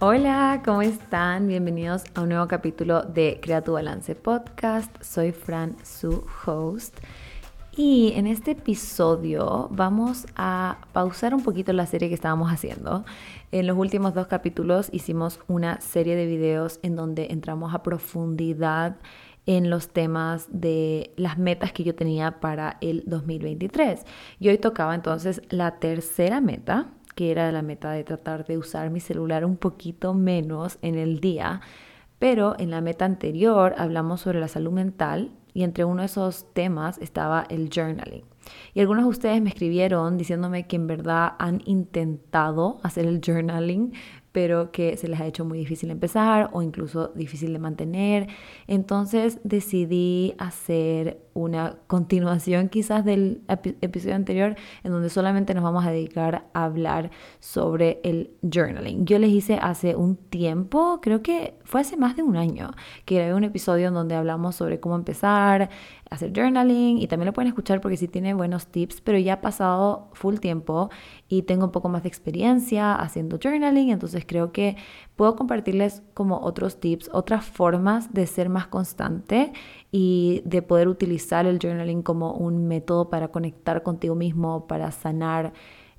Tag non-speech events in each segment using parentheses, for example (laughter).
Hola, ¿cómo están? Bienvenidos a un nuevo capítulo de Crea tu Balance Podcast. Soy Fran, su host. Y en este episodio vamos a pausar un poquito la serie que estábamos haciendo. En los últimos dos capítulos hicimos una serie de videos en donde entramos a profundidad en los temas de las metas que yo tenía para el 2023. Y hoy tocaba entonces la tercera meta, que era la meta de tratar de usar mi celular un poquito menos en el día. Pero en la meta anterior hablamos sobre la salud mental y entre uno de esos temas estaba el journaling. Y algunos de ustedes me escribieron diciéndome que en verdad han intentado hacer el journaling, pero que se les ha hecho muy difícil empezar o incluso difícil de mantener. Entonces decidí hacer una continuación quizás del episodio anterior en donde solamente nos vamos a dedicar a hablar sobre el journaling. Yo les hice hace un tiempo, creo que fue hace más de un año, que grabé un episodio en donde hablamos sobre cómo empezar, hacer journaling y también lo pueden escuchar porque sí tiene buenos tips, pero ya ha pasado full tiempo y tengo un poco más de experiencia haciendo journaling, entonces creo que puedo compartirles como otros tips, otras formas de ser más constante y de poder utilizar el journaling como un método para conectar contigo mismo, para sanar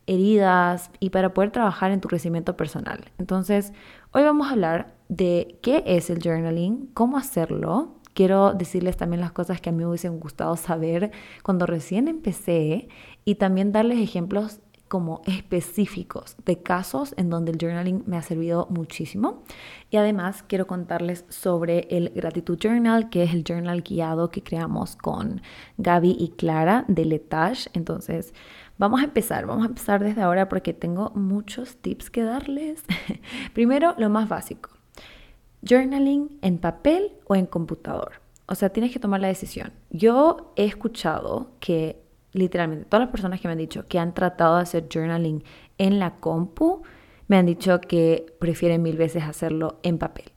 heridas y para poder trabajar en tu crecimiento personal. Entonces, hoy vamos a hablar de qué es el journaling, cómo hacerlo, quiero decirles también las cosas que a mí me hubiesen gustado saber cuando recién empecé y también darles ejemplos como específicos de casos en donde el journaling me ha servido muchísimo. Y además quiero contarles sobre el Gratitud Journal, que es el journal guiado que creamos con Gaby y Clara de Letage. Entonces, vamos a empezar, vamos a empezar desde ahora porque tengo muchos tips que darles. (laughs) Primero, lo más básico journaling en papel o en computador. O sea, tienes que tomar la decisión. Yo he escuchado que literalmente todas las personas que me han dicho que han tratado de hacer journaling en la compu, me han dicho que prefieren mil veces hacerlo en papel.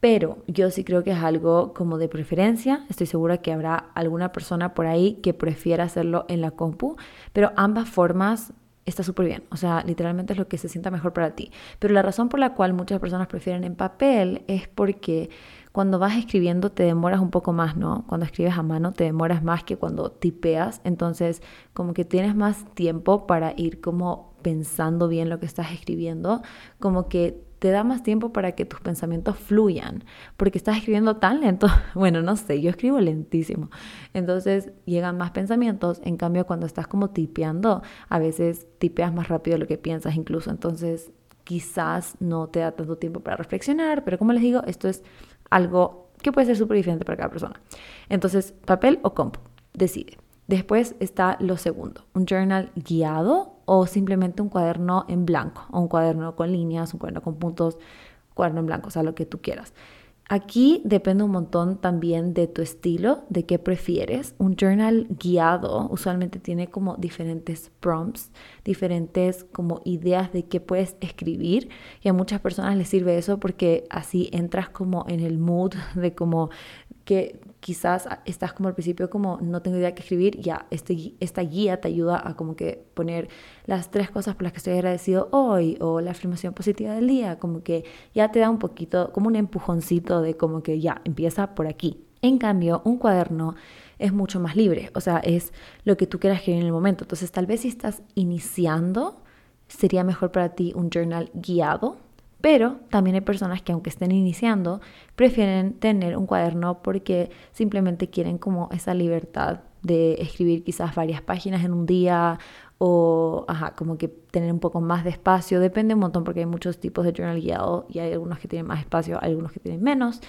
Pero yo sí creo que es algo como de preferencia. Estoy segura que habrá alguna persona por ahí que prefiera hacerlo en la compu, pero ambas formas está súper bien. O sea, literalmente es lo que se sienta mejor para ti. Pero la razón por la cual muchas personas prefieren en papel es porque cuando vas escribiendo te demoras un poco más, ¿no? Cuando escribes a mano te demoras más que cuando tipeas. Entonces, como que tienes más tiempo para ir como pensando bien lo que estás escribiendo. Como que te da más tiempo para que tus pensamientos fluyan, porque estás escribiendo tan lento. (laughs) Bueno, no sé, yo escribo lentísimo. Entonces llegan más pensamientos. En cambio, cuando estás como tipeando, a veces tipeas más rápido de lo que piensas incluso. Entonces, quizás no te da tanto tiempo para reflexionar, pero como les digo, esto es algo que puede ser súper diferente para cada persona. Entonces, papel o compu, decide. Después está lo segundo, un journal guiado o simplemente un cuaderno en blanco, o un cuaderno con líneas, un cuaderno con puntos, cuaderno en blanco, o sea, lo que tú quieras. Aquí depende un montón también de tu estilo, de qué prefieres. Un journal guiado usualmente tiene como diferentes prompts, diferentes como ideas de qué puedes escribir y a muchas personas les sirve eso porque así entras como en el mood de como que quizás estás como al principio como no tengo idea qué escribir, ya este, esta guía te ayuda a como que poner las tres cosas por las que estoy agradecido hoy o la afirmación positiva del día, como que ya te da un poquito, como un empujoncito de como que ya empieza por aquí. En cambio, un cuaderno es mucho más libre, o sea, es lo que tú quieras escribir en el momento. Entonces, tal vez si estás iniciando, sería mejor para ti un journal guiado pero también hay personas que aunque estén iniciando, prefieren tener un cuaderno porque simplemente quieren como esa libertad de escribir quizás varias páginas en un día o ajá, como que tener un poco más de espacio. Depende un montón porque hay muchos tipos de journal guiado y hay algunos que tienen más espacio, algunos que tienen menos.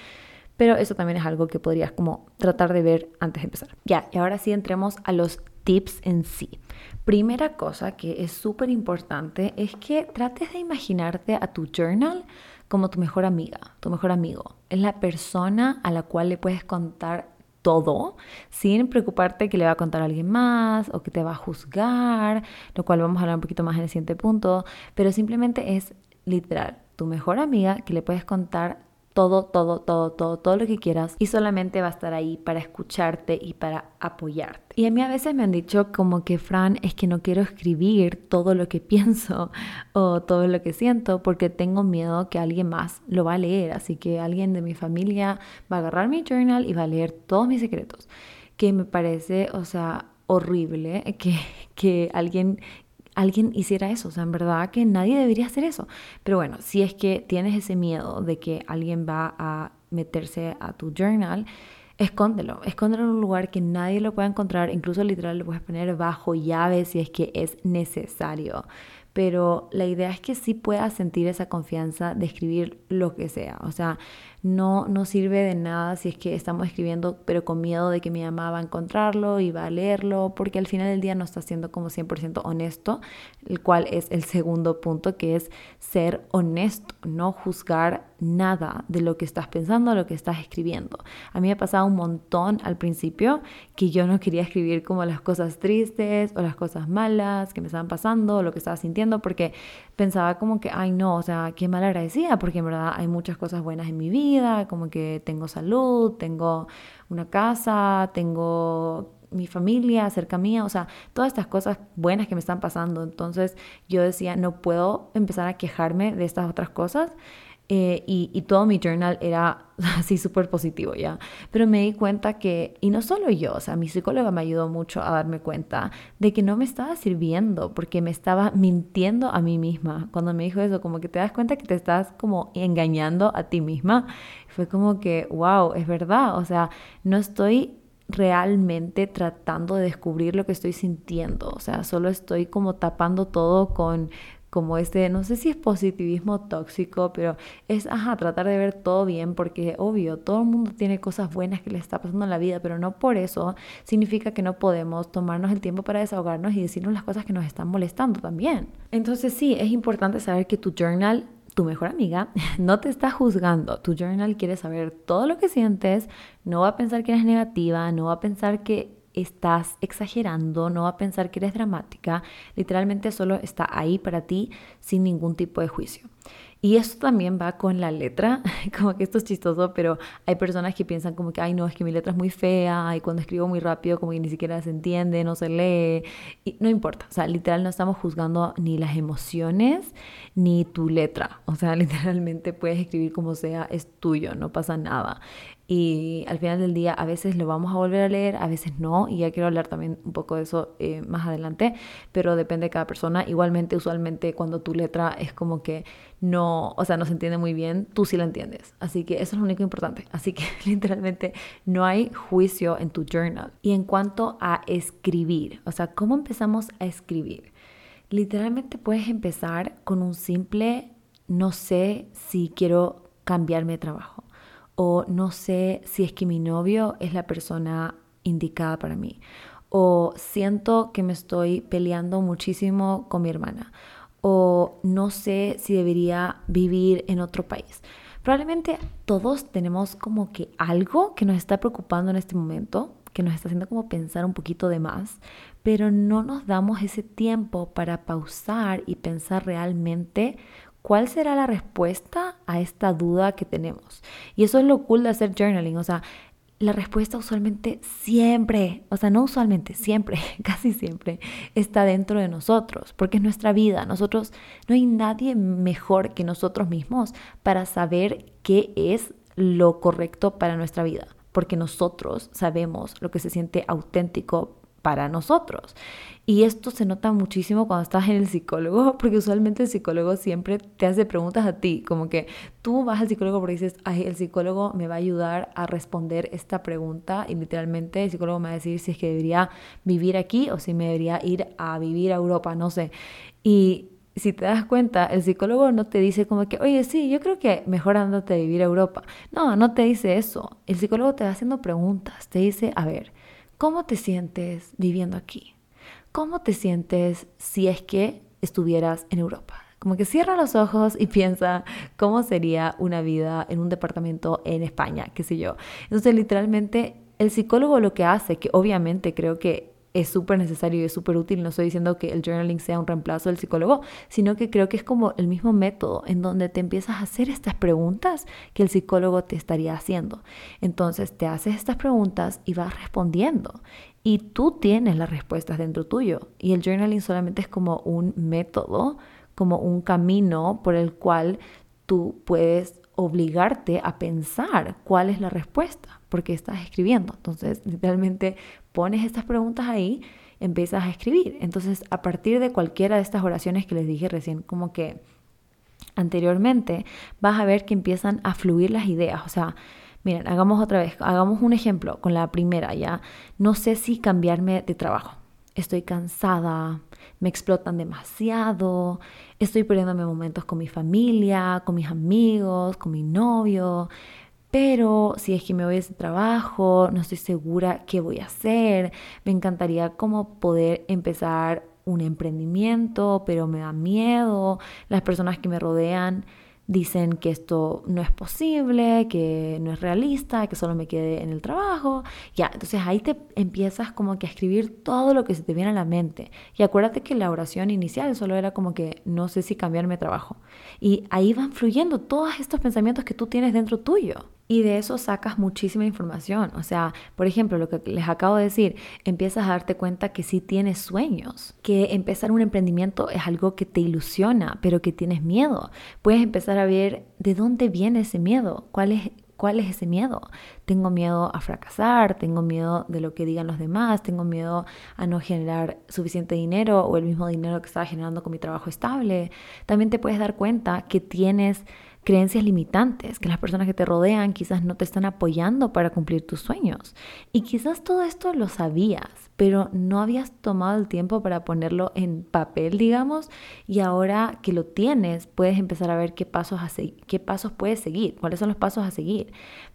Pero eso también es algo que podrías como tratar de ver antes de empezar. Ya, y ahora sí entremos a los tips en sí. Primera cosa que es súper importante es que trates de imaginarte a tu journal como tu mejor amiga, tu mejor amigo. Es la persona a la cual le puedes contar todo sin preocuparte que le va a contar a alguien más o que te va a juzgar, lo cual vamos a hablar un poquito más en el siguiente punto, pero simplemente es literal tu mejor amiga que le puedes contar todo, todo, todo, todo, todo lo que quieras y solamente va a estar ahí para escucharte y para apoyarte. Y a mí a veces me han dicho como que, Fran, es que no quiero escribir todo lo que (laughs) pienso o todo lo que siento porque tengo miedo que alguien más lo va a leer. Así que alguien de mi familia va a agarrar mi journal y va a leer todos mis secretos. Que me parece, o sea, horrible que, que alguien alguien hiciera eso. O sea, en verdad que nadie debería hacer eso. Pero bueno, si es que tienes ese miedo de que alguien va a meterse a tu journal, escóndelo. Escóndelo en un lugar que nadie lo pueda encontrar. Incluso literal lo puedes poner bajo llave si es que es necesario pero la idea es que sí puedas sentir esa confianza de escribir lo que sea. O sea, no, no sirve de nada si es que estamos escribiendo pero con miedo de que mi mamá va a encontrarlo y va a leerlo, porque al final del día no está siendo como 100% honesto, el cual es el segundo punto, que es ser honesto, no juzgar nada de lo que estás pensando, lo que estás escribiendo. A mí me ha pasado un montón al principio que yo no quería escribir como las cosas tristes o las cosas malas que me estaban pasando o lo que estaba sintiendo porque pensaba como que, ay no, o sea, qué mal agradecida porque en verdad hay muchas cosas buenas en mi vida, como que tengo salud, tengo una casa, tengo mi familia cerca mía, o sea, todas estas cosas buenas que me están pasando. Entonces yo decía, no puedo empezar a quejarme de estas otras cosas eh, y, todo mi journal era (laughs) así súper positivo, ¿ya? Pero me di cuenta que, y no solo yo, o sea, mi psicóloga me ayudó mucho a darme cuenta de que no me estaba sirviendo porque me estaba mintiendo a mí misma. Cuando me dijo eso, como que te das cuenta que te estás como engañando a ti misma, fue como que, wow, es verdad, o sea, no estoy realmente tratando de descubrir lo que estoy sintiendo, o sea, solo estoy como tapando todo con como este, no sé si es positivismo tóxico, pero es, ajá, tratar de ver todo bien, porque obvio, todo el mundo tiene cosas buenas que le está pasando en la vida, pero no por eso significa que no podemos tomarnos el tiempo para desahogarnos y decirnos las cosas que nos están molestando también. Entonces sí, es importante saber que tu journal tu mejor amiga (laughs) no te está juzgando. Tu journal quiere saber todo lo que sientes, no va a pensar que eres negativa, no va a pensar que estás exagerando, no va a pensar que eres dramática, literalmente solo está ahí para ti sin ningún tipo de juicio. Y esto también va con la letra, (laughs) como que esto es chistoso, pero hay personas que piensan como que, ay no, es que mi letra es muy fea, y cuando escribo muy rápido como que ni siquiera se entiende, no se lee, y no importa, o sea, literal no estamos juzgando ni las emociones ni tu letra, o sea, (laughs) literalmente puedes escribir como sea, es tuyo, no pasa nada y al final del día a veces lo vamos a volver a leer, a veces no, y ya quiero hablar también un poco de eso eh, más adelante, pero depende de cada persona. Igualmente, usualmente cuando tu letra es como que no, o sea, no se entiende muy bien, tú sí la entiendes. Así que eso es lo único importante. Así que (laughs) literalmente no hay juicio en tu journal. Y en cuanto a escribir, o sea, ¿cómo empezamos a escribir? Literalmente puedes empezar con un simple, no sé si quiero cambiarme de trabajo o no sé si es que mi novio es la persona indicada para mí o siento que me estoy peleando muchísimo con mi hermana o no sé si debería vivir en otro país. Probablemente todos tenemos como que algo que nos está preocupando en este momento, que nos está haciendo como pensar un poquito de más, pero no nos damos ese tiempo para pausar y pensar realmente ¿Cuál será la respuesta a esta duda que tenemos? Y eso es lo cool de hacer journaling, o sea, la respuesta usualmente siempre, o sea, no usualmente, siempre, (laughs) casi siempre, está dentro de nosotros, porque es nuestra vida. Nosotros, no hay nadie mejor que nosotros mismos para saber qué es lo correcto para nuestra vida, porque nosotros sabemos lo que se siente auténtico para nosotros. Y esto se nota muchísimo cuando estás en el psicólogo, (laughs) porque usualmente el psicólogo siempre te hace preguntas a ti, como que tú vas al psicólogo porque dices, ay, el psicólogo me va a ayudar a responder esta pregunta y literalmente el psicólogo me va a decir si es que debería vivir aquí o si me debería ir a vivir a Europa, no sé. Y si te das cuenta, el psicólogo no te dice como que, oye, sí, yo creo que mejor andate a vivir a Europa. No, no te dice eso. El psicólogo te va haciendo preguntas, te dice, a ver, ¿Cómo te sientes viviendo aquí? ¿Cómo te sientes si es que estuvieras en Europa? Como que cierra los ojos y (laughs) piensa cómo sería una vida en un departamento en España, qué sé yo. Entonces, literalmente, el psicólogo lo que hace, que obviamente creo que es súper necesario y es súper útil. No estoy diciendo que el journaling sea un reemplazo del psicólogo, sino que creo que es como el mismo método en donde te empiezas a hacer estas preguntas que el psicólogo te estaría haciendo. Entonces te haces estas preguntas y vas respondiendo. Y tú tienes las respuestas dentro tuyo. Y el journaling solamente es como un método, como un camino por el cual tú puedes obligarte a pensar cuál es la respuesta, porque estás escribiendo. Entonces, literalmente pones estas preguntas ahí, empiezas a escribir. Entonces, a partir de cualquiera de estas oraciones que les dije recién, como que anteriormente, vas a ver que empiezan a fluir las ideas. O sea, miren, hagamos otra vez, hagamos un ejemplo con la primera, ¿ya? No sé si cambiarme de trabajo. Estoy cansada, me explotan demasiado, estoy perdiéndome momentos con mi familia, con mis amigos, con mi novio, pero si es que me voy a ese trabajo, no estoy segura qué voy a hacer, me encantaría como poder empezar un emprendimiento, pero me da miedo, las personas que me rodean dicen que esto no es posible, que no es realista, que solo me quede en el trabajo. Ya, entonces ahí te empiezas como que a escribir todo lo que se te viene a la mente. Y acuérdate que la oración inicial solo era como que no sé si cambiarme de trabajo. Y ahí van fluyendo todos estos pensamientos que tú tienes dentro tuyo y de eso sacas muchísima información. O sea, por ejemplo, lo que les acabo de decir, empiezas a darte cuenta que sí tienes sueños, que empezar un emprendimiento es algo que te ilusiona, pero que tienes miedo. Puedes empezar a ver de dónde viene ese miedo, cuál es ¿Cuál es ese miedo? Tengo miedo a fracasar, tengo miedo de lo que digan los demás, tengo miedo a no generar suficiente dinero o el mismo dinero que estaba generando con mi trabajo estable. También te puedes dar cuenta que tienes creencias limitantes, que las personas que te rodean quizás no te están apoyando para cumplir tus sueños. Y quizás todo esto lo sabías, pero no habías tomado el tiempo para ponerlo en papel, digamos, y ahora que lo tienes, puedes empezar a ver qué pasos, qué pasos puedes seguir, cuáles son los pasos a seguir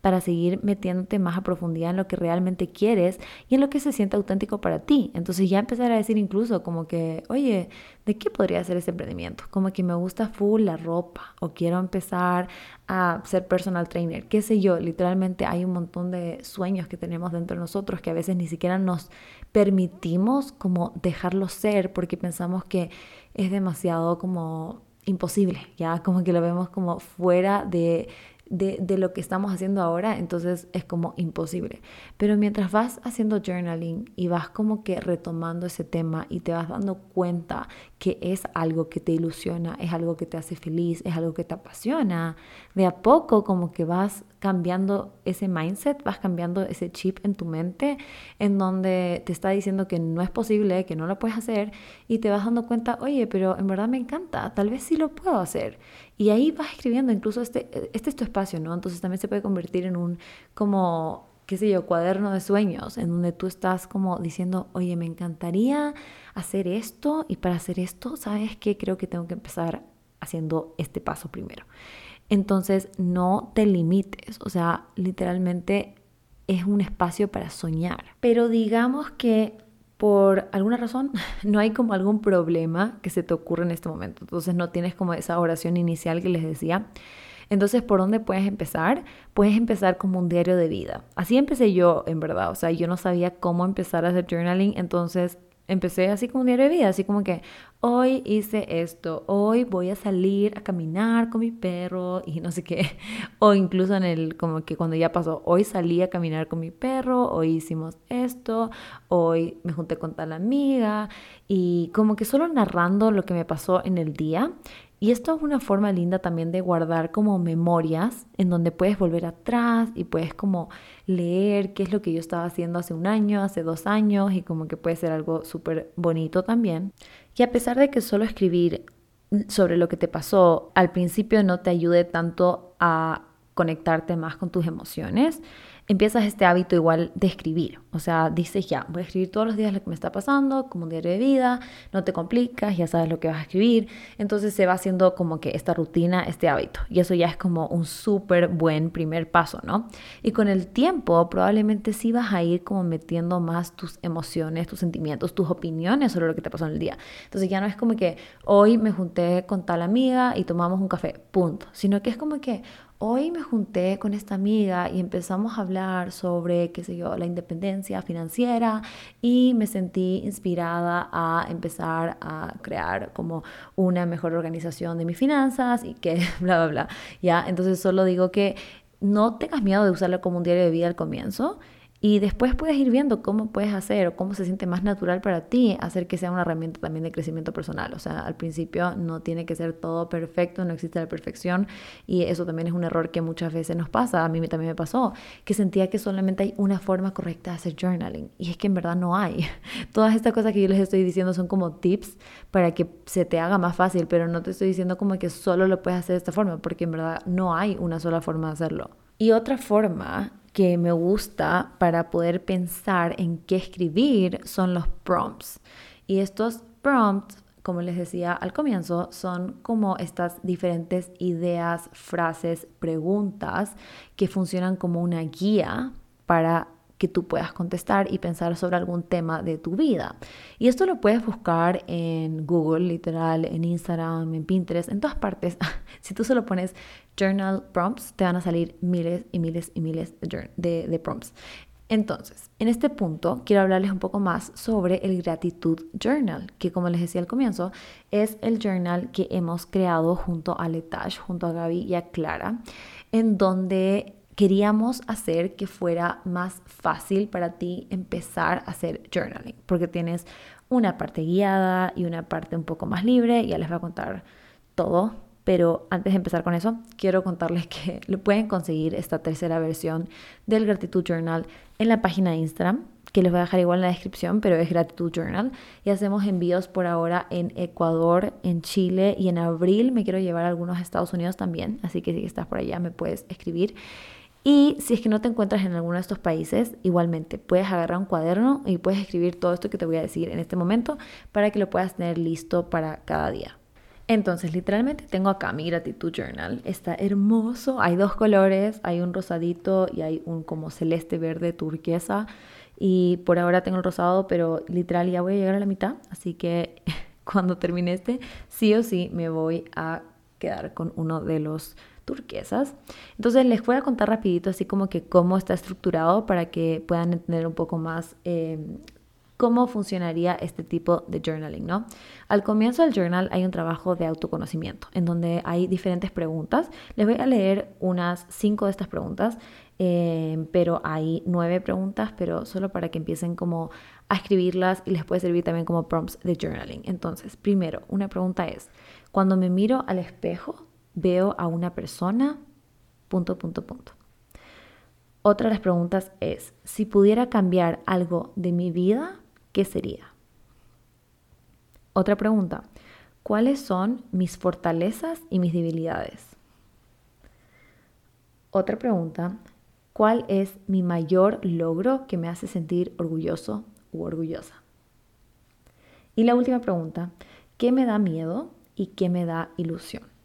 para seguir metiéndote más a profundidad en lo que realmente quieres y en lo que se siente auténtico para ti. Entonces ya empezar a decir incluso como que, oye, ¿de qué podría ser ese emprendimiento? Como que me gusta full la ropa o quiero empezar a ser personal trainer, qué sé yo, literalmente hay un montón de sueños que tenemos dentro de nosotros que a veces ni siquiera nos permitimos como dejarlo ser porque pensamos que es demasiado como imposible, ya como que lo vemos como fuera de de, lo que estamos haciendo ahora, entonces es como imposible. Pero mientras vas haciendo journaling y vas como que retomando ese tema y te vas dando cuenta que es algo que te ilusiona, es algo que te hace feliz, es algo que te apasiona, de a poco como que vas cambiando ese mindset, vas cambiando ese chip en tu mente en donde te está diciendo que no es posible, que no lo puedes hacer y te vas dando cuenta, oye, pero en verdad me encanta, tal vez sí lo puedo hacer. Y ahí vas escribiendo, incluso este, este es tu espacio, ¿no? Entonces también se puede convertir en un como qué sé yo, cuaderno de sueños, en donde tú estás como diciendo, oye, me encantaría hacer esto y para hacer esto, ¿sabes qué? Creo que tengo que empezar haciendo este paso primero. Entonces, no te limites, o sea, literalmente es un espacio para soñar. Pero digamos que por alguna razón (laughs) no hay como algún problema que se te ocurra en este momento. Entonces no tienes como esa oración inicial que les decía. Entonces, ¿por dónde puedes empezar? Puedes empezar como un diario de vida. Así empecé yo, en verdad. O sea, yo no sabía cómo empezar a hacer journaling, entonces empecé así como un diario de vida, así como que hoy hice esto, hoy voy a salir a caminar con mi perro y no sé qué, (laughs) o incluso en el como que cuando ya pasó, hoy salí a caminar con mi perro, hoy hicimos esto, hoy me junté con tal amiga y como que solo narrando lo que me pasó en el día y esto es una forma linda también de guardar como memorias en donde puedes volver atrás y puedes como leer qué es lo que yo estaba haciendo hace un año, hace dos años y como que puede ser algo súper bonito también. Y a pesar de que solo escribir sobre lo que te pasó al principio no te ayude tanto a conectarte más con tus emociones, empiezas este hábito igual de escribir. O sea, dices ya, voy a escribir todos los días lo que me está pasando, como un diario de vida, no te complicas, ya sabes lo que vas a escribir. Entonces se va haciendo como que esta rutina, este hábito. Y eso ya es como un súper buen primer paso, ¿no? Y con el tiempo probablemente sí vas a ir como metiendo más tus emociones, tus sentimientos, tus opiniones sobre lo que te pasó en el día. Entonces ya no es como que hoy me junté con tal amiga y tomamos un café, punto. Sino que es como que hoy me junté con esta amiga y empezamos a hablar sobre, qué sé yo, la independencia financiera y me sentí inspirada a empezar a crear como una mejor organización de mis finanzas y que (laughs) bla. Ya, entonces solo digo que no tengas miedo de usarlo como un diario de vida al comienzo y después puedes ir viendo cómo puedes hacer o cómo se siente más natural para ti hacer que sea una herramienta también de crecimiento personal. O sea, al principio no tiene que ser todo perfecto, no existe la perfección y eso también es un error que muchas veces nos pasa. A mí también me pasó que sentía que solamente hay una forma correcta de hacer journaling y es que en verdad no hay. (laughs) Todas estas cosas que yo les estoy diciendo son como tips para que se te haga más fácil, pero no te estoy diciendo como que solo lo puedes hacer de esta forma porque en verdad no hay una sola forma de hacerlo. Y otra forma que me gusta para poder pensar en qué escribir son los prompts. Y estos prompts, como les decía al comienzo, son como estas diferentes ideas, frases, preguntas que funcionan como una guía para que tú puedas contestar y pensar sobre algún tema de tu vida. Y esto lo puedes buscar en Google, literal, en Instagram, en Pinterest, en todas partes. (laughs) si tú solo pones journal prompts, te van a salir miles y miles y miles de, prompts. Entonces, en este punto quiero hablarles un poco más sobre el gratitud journal, que como les decía al comienzo, es el journal que hemos creado junto a Letash, junto a Gaby y a Clara, en donde queríamos hacer que fuera más fácil para ti empezar a hacer journaling, porque tienes una parte guiada y una parte un poco más libre, ya les voy a contar todo, pero antes de empezar con eso, quiero contarles que (laughs) lo pueden conseguir esta tercera versión del Gratitud Journal en la página de Instagram, que les voy a dejar igual en la descripción, pero es Gratitud Journal. Y hacemos envíos por ahora en Ecuador, en Chile y en abril me quiero llevar a algunos Estados Unidos también, así que si estás por allá me puedes escribir. Y si es que no te encuentras en alguno de estos países, igualmente puedes agarrar un cuaderno y puedes escribir todo esto que te voy a decir en este momento para que lo puedas tener listo para cada día. Entonces, literalmente tengo acá mi gratitud journal. Está hermoso. Hay dos colores, hay un rosadito y hay un como celeste verde turquesa. Y por ahora tengo el rosado, pero literal ya voy a llegar a la mitad. Así que (laughs) cuando termine este, sí o sí me voy a quedar con uno de los turquesas. Entonces les voy a contar rapidito así como que cómo está estructurado para que puedan entender un poco más em, cómo funcionaría este tipo de journaling, ¿no? Al comienzo del journal hay un trabajo de autoconocimiento en donde hay diferentes preguntas. Les voy a leer unas cinco de estas preguntas, em, pero hay nueve preguntas, pero solo para que empiecen como a escribirlas y les puede servir también como prompts de journaling. Entonces, primero, una pregunta es, cuando me miro al espejo, veo a una persona, punto, punto, punto. Otra de las preguntas es, si pudiera cambiar algo de mi vida, ¿qué sería? Otra pregunta, ¿cuáles son mis fortalezas y mis debilidades? Otra pregunta, ¿cuál es mi mayor logro que me hace sentir orgulloso u orgullosa? Y la última pregunta, ¿qué me da miedo y qué me da ilusión?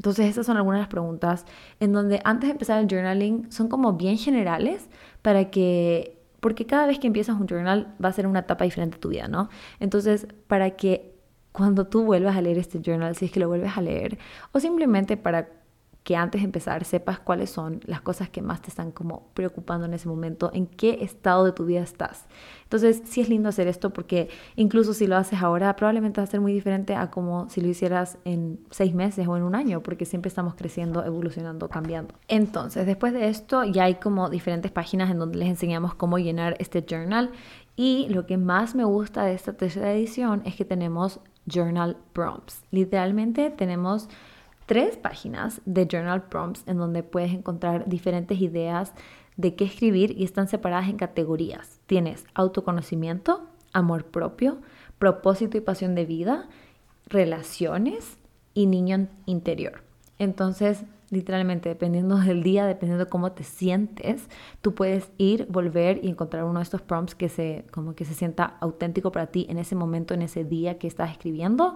Entonces, esas son algunas de las preguntas en donde antes de empezar el journaling son como bien generales para que, porque cada vez que empiezas un journal va a ser una etapa diferente de tu vida, ¿no? Entonces, para que cuando tú vuelvas a leer este journal, si es que lo vuelves a leer, o simplemente para que antes de empezar sepas cuáles son las cosas que más te están como preocupando en ese momento, en qué estado de tu vida estás. Entonces, sí es lindo hacer esto porque incluso si lo haces ahora, probablemente va a ser muy diferente a como si lo hicieras en seis meses o en un año, porque siempre estamos creciendo, evolucionando, cambiando. Entonces, después de esto, ya hay como diferentes páginas en donde les enseñamos cómo llenar este journal. Y lo que más me gusta de esta tercera edición es que tenemos journal prompts. Literalmente tenemos tres páginas de journal prompts en donde puedes encontrar diferentes ideas de qué escribir y están separadas en categorías. Tienes autoconocimiento, amor propio, propósito y pasión de vida, relaciones y niño interior. Entonces, literalmente, dependiendo del día, dependiendo de cómo te sientes, tú puedes ir, volver y encontrar uno de estos prompts que se, como que se sienta auténtico para ti en ese momento, en ese día que estás escribiendo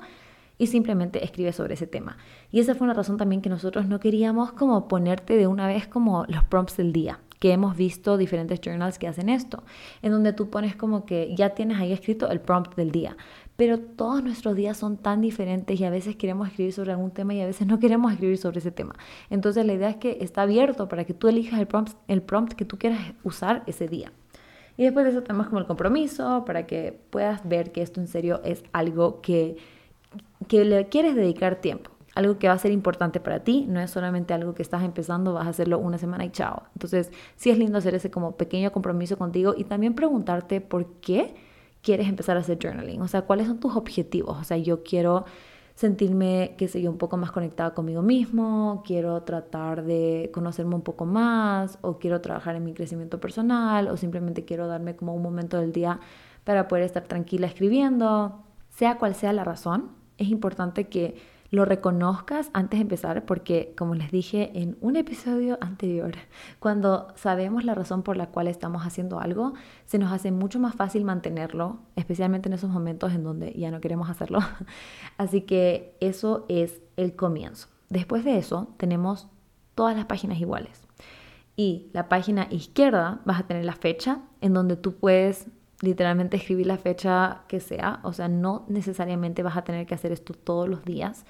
y simplemente escribe sobre ese tema. Y esa fue una razón también que nosotros no queríamos como ponerte de una vez como los prompts del día, que hemos visto diferentes journals que hacen esto, en donde tú pones como que ya tienes ahí escrito el prompt del día, pero todos nuestros días son tan diferentes y a veces queremos escribir sobre algún tema y a veces no queremos escribir sobre ese tema. Entonces la idea es que está abierto para que tú elijas el prompt, el prompt que tú quieras usar ese día. Y después de eso tenemos como el compromiso para que puedas ver que esto en serio es algo que, que le quieres dedicar tiempo. Algo que va a ser importante para ti, no es solamente algo que estás empezando, vas a hacerlo una semana y chao. Entonces, sí es lindo hacer ese como pequeño compromiso contigo y también preguntarte por qué quieres empezar a hacer journaling, o sea, cuáles son tus objetivos, o sea, yo quiero sentirme, que sé yo, un poco más conectada conmigo mismo, quiero tratar de conocerme un poco más, o quiero trabajar en mi crecimiento personal, o simplemente quiero darme como un momento del día para poder estar tranquila escribiendo, sea cual sea la razón, es importante que lo reconozcas antes de empezar, porque como les dije en un episodio anterior, cuando sabemos la razón por la cual estamos haciendo algo, se nos hace mucho más fácil mantenerlo, especialmente en esos momentos en donde ya no queremos hacerlo. (laughs) Así que eso es el comienzo. Después de eso tenemos todas las páginas iguales. Y la página izquierda vas a tener la fecha en donde tú puedes literalmente escribir la fecha que sea, o sea, no necesariamente vas a tener que hacer esto todos los días,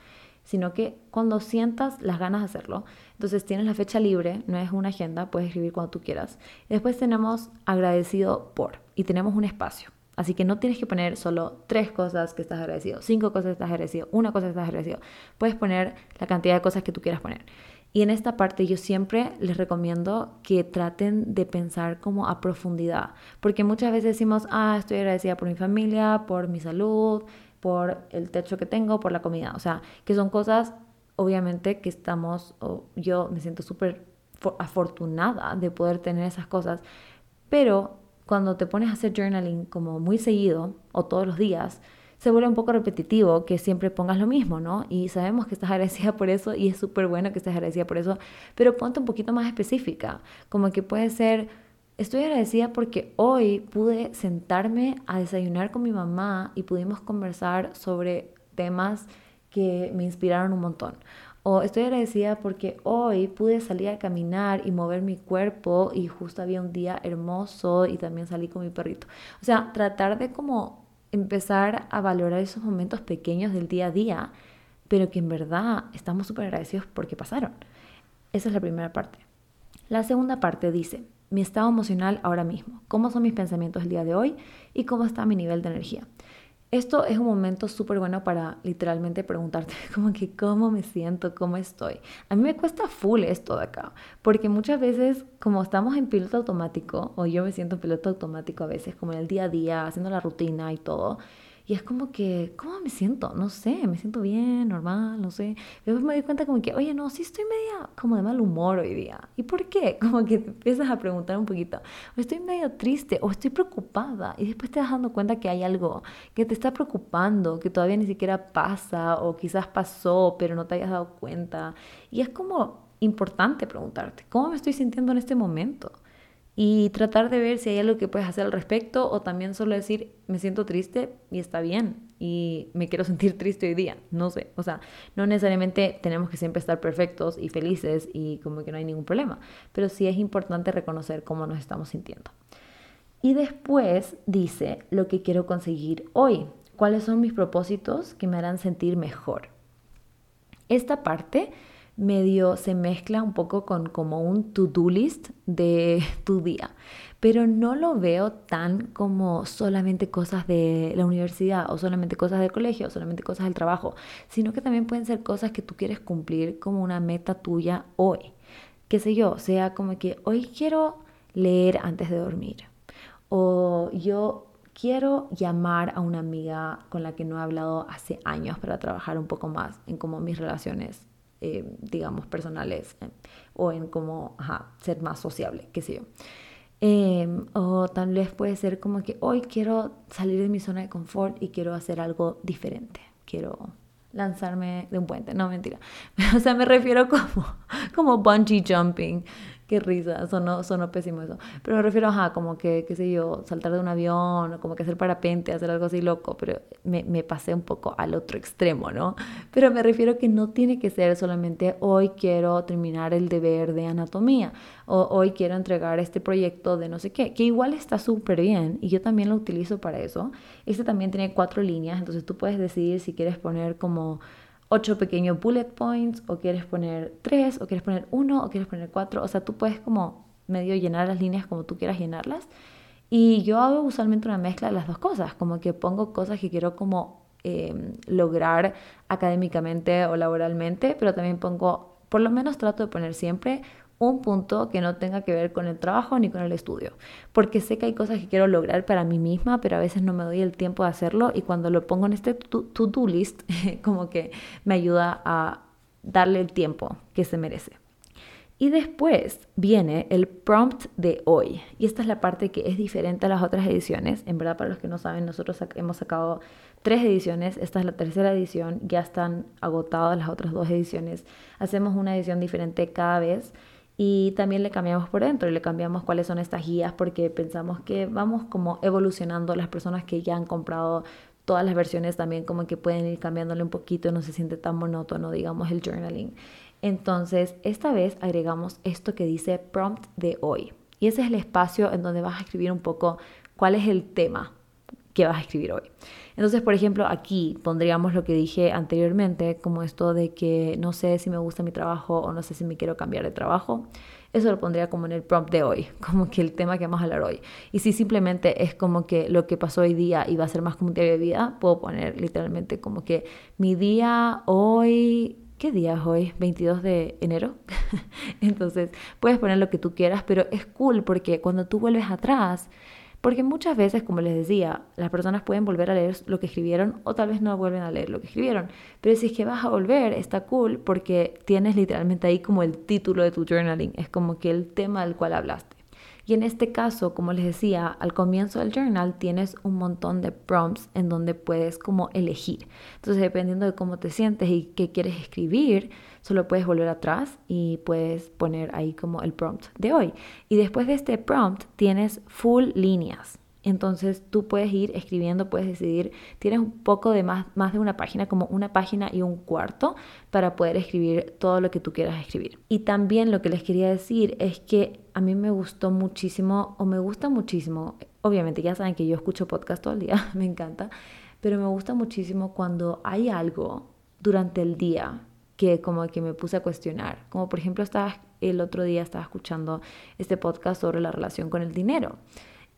sino que cuando sientas las ganas de hacerlo, entonces tienes la fecha libre, no es una agenda, puedes escribir cuando tú quieras. Después tenemos agradecido por y tenemos un espacio. Así que no tienes que poner solo tres cosas que estás agradecido, cinco cosas que estás agradecido, una cosa que estás agradecido. Puedes poner la cantidad de cosas que tú quieras poner. Y en esta parte yo siempre les recomiendo que traten de pensar como a profundidad, porque muchas veces decimos, ah, estoy agradecida por mi familia, por mi salud, por el techo que tengo, por la comida, o sea, que son cosas, obviamente, que estamos, yo me siento súper afortunada de poder tener esas cosas, pero cuando te pones a hacer journaling como muy seguido o todos los días, se vuelve un poco repetitivo que siempre pongas lo mismo, ¿no? Y sabemos que estás agradecida por eso y es súper bueno que estés agradecida por eso, pero ponte un poquito más específica, como que puede ser, estoy agradecida porque hoy pude sentarme a desayunar con mi mamá y pudimos conversar sobre temas que me inspiraron un montón. O estoy agradecida porque hoy pude salir a caminar y mover mi cuerpo y justo había un día hermoso y también salí con mi perrito. O sea, tratar de como empezar a valorar esos momentos pequeños del día a día, pero que en verdad estamos súper agradecidos porque pasaron. Esa es la primera parte. La segunda parte dice, mi estado emocional ahora mismo, cómo son mis pensamientos el día de hoy y cómo está mi nivel de energía. Esto es un momento súper bueno para literalmente preguntarte (laughs) como que cómo me siento, cómo estoy. A mí me cuesta full esto de acá, porque muchas veces como estamos en piloto automático, o yo me siento en piloto automático a veces, como en el día a día, haciendo la rutina y todo, y es como que, ¿cómo me siento? No sé, me siento bien, normal, no sé. Después me doy cuenta como que, oye, no, sí estoy media como de mal humor hoy día. ¿Y por qué? (laughs) Como que te empiezas a preguntar un poquito, o estoy medio triste, o estoy preocupada. Y después te das dando cuenta que hay algo que te está preocupando, que todavía ni siquiera pasa, o quizás pasó, pero no te hayas dado cuenta. Y es como importante preguntarte, ¿cómo me estoy sintiendo en este momento? Y tratar de ver si hay algo que puedes hacer al respecto o también solo decir me siento triste y está bien y me quiero (laughs) sentir triste hoy día, no sé, o sea, no necesariamente tenemos que siempre estar perfectos y felices y como que no hay ningún problema, pero sí es importante reconocer cómo nos estamos sintiendo. Y después dice lo que quiero conseguir hoy, cuáles son mis propósitos que me harán sentir mejor. Esta parte medio se mezcla un poco con como un to-do list de (laughs) tu día, pero no lo veo tan como solamente cosas de la universidad o solamente cosas del colegio o solamente cosas del trabajo, sino que también pueden ser cosas que tú quieres cumplir como una meta tuya hoy. Qué sé yo, sea como que hoy quiero leer antes de dormir o yo quiero llamar a una amiga con la que no he hablado hace años para trabajar un poco más en como mis relaciones eh, digamos, personales eh, o en cómo ser más sociable, qué sé yo. Em, o tal vez puede ser como que hoy quiero salir de mi zona de confort y quiero hacer algo diferente. Quiero lanzarme de un puente, no mentira. (laughs) O sea, me refiero como, como bungee jumping. Qué risa, sonó, sonó pésimo eso. Pero me refiero a, como que, qué sé yo, saltar de un avión, como que hacer parapente, hacer algo así loco, pero me, me pasé un poco al otro extremo, ¿no? Pero me refiero que no tiene que ser solamente hoy quiero terminar el deber de anatomía, o hoy quiero entregar este proyecto de no sé qué, que igual está súper bien, y yo también lo utilizo para eso. Este también tiene cuatro líneas, entonces tú puedes decidir si quieres poner como ocho pequeños bullet points, o quieres poner tres, o quieres poner uno, o quieres poner cuatro. O sea, tú puedes como medio llenar las líneas como tú quieras llenarlas. Y yo hago usualmente una mezcla de las dos cosas, como que pongo cosas que quiero como em, lograr académicamente o laboralmente, pero también pongo, por lo menos trato de poner siempre un punto que no tenga que ver con el trabajo ni con el estudio, porque sé que hay cosas que quiero lograr para mí misma, pero a veces no me doy el tiempo de hacerlo y cuando lo pongo en este to-do list, (laughs) como que me ayuda a darle el tiempo que se merece. Y después viene el prompt de hoy. Y esta es la parte que es diferente a las otras ediciones. En verdad, para los que no saben, nosotros hemos sacado tres ediciones. Esta es la tercera edición. Ya están agotadas las otras dos ediciones. Hacemos una edición diferente cada vez y también le cambiamos por dentro y le cambiamos cuáles son estas guías porque pensamos que vamos como evolucionando las personas que ya han comprado todas las versiones también como que pueden ir cambiándole un poquito, no se siente tan monótono, digamos, el journaling. Entonces, esta vez agregamos esto que dice prompt de hoy. Y ese es el espacio en donde vas a escribir un poco cuál es el tema que vas a escribir hoy. Entonces, por ejemplo, aquí pondríamos lo que dije anteriormente, como esto de que no sé si me gusta mi trabajo o no sé si me quiero cambiar de trabajo. Eso lo pondría como en el prompt de hoy, (laughs) como que el tema que vamos a hablar hoy. Y si simplemente es como que lo que pasó hoy día y va a ser más como un diario de vida, puedo poner literalmente como que mi día hoy ¿Qué día es hoy? 22 de enero. (laughs) Entonces, puedes poner lo que tú quieras, pero es cool porque cuando tú vuelves atrás, porque muchas veces, como les decía, las personas pueden volver a leer lo que escribieron o tal vez no vuelven a leer lo que escribieron. Pero si es que vas a volver, está cool porque tienes literalmente ahí como el título de tu journaling. Es como que el tema del cual hablaste. Y en este caso, como les decía, al comienzo del journal tienes un montón de prompts en donde puedes como elegir. Entonces, dependiendo de cómo te sientes y qué quieres escribir, solo puedes volver atrás y puedes poner ahí como el prompt de hoy. Y después de este prompt tienes full líneas. Entonces tú puedes ir escribiendo, puedes decidir, tienes un poco de más, más de una página, como una página y un cuarto para poder escribir todo lo que tú quieras escribir. Y también lo que les quería decir es que a mí me gustó muchísimo, o me gusta muchísimo, obviamente ya saben que yo escucho podcast todo el día, (laughs) me encanta, pero me gusta muchísimo cuando hay algo durante el día que como que me puse a cuestionar, como por ejemplo estaba el otro día estaba escuchando este podcast sobre la relación con el dinero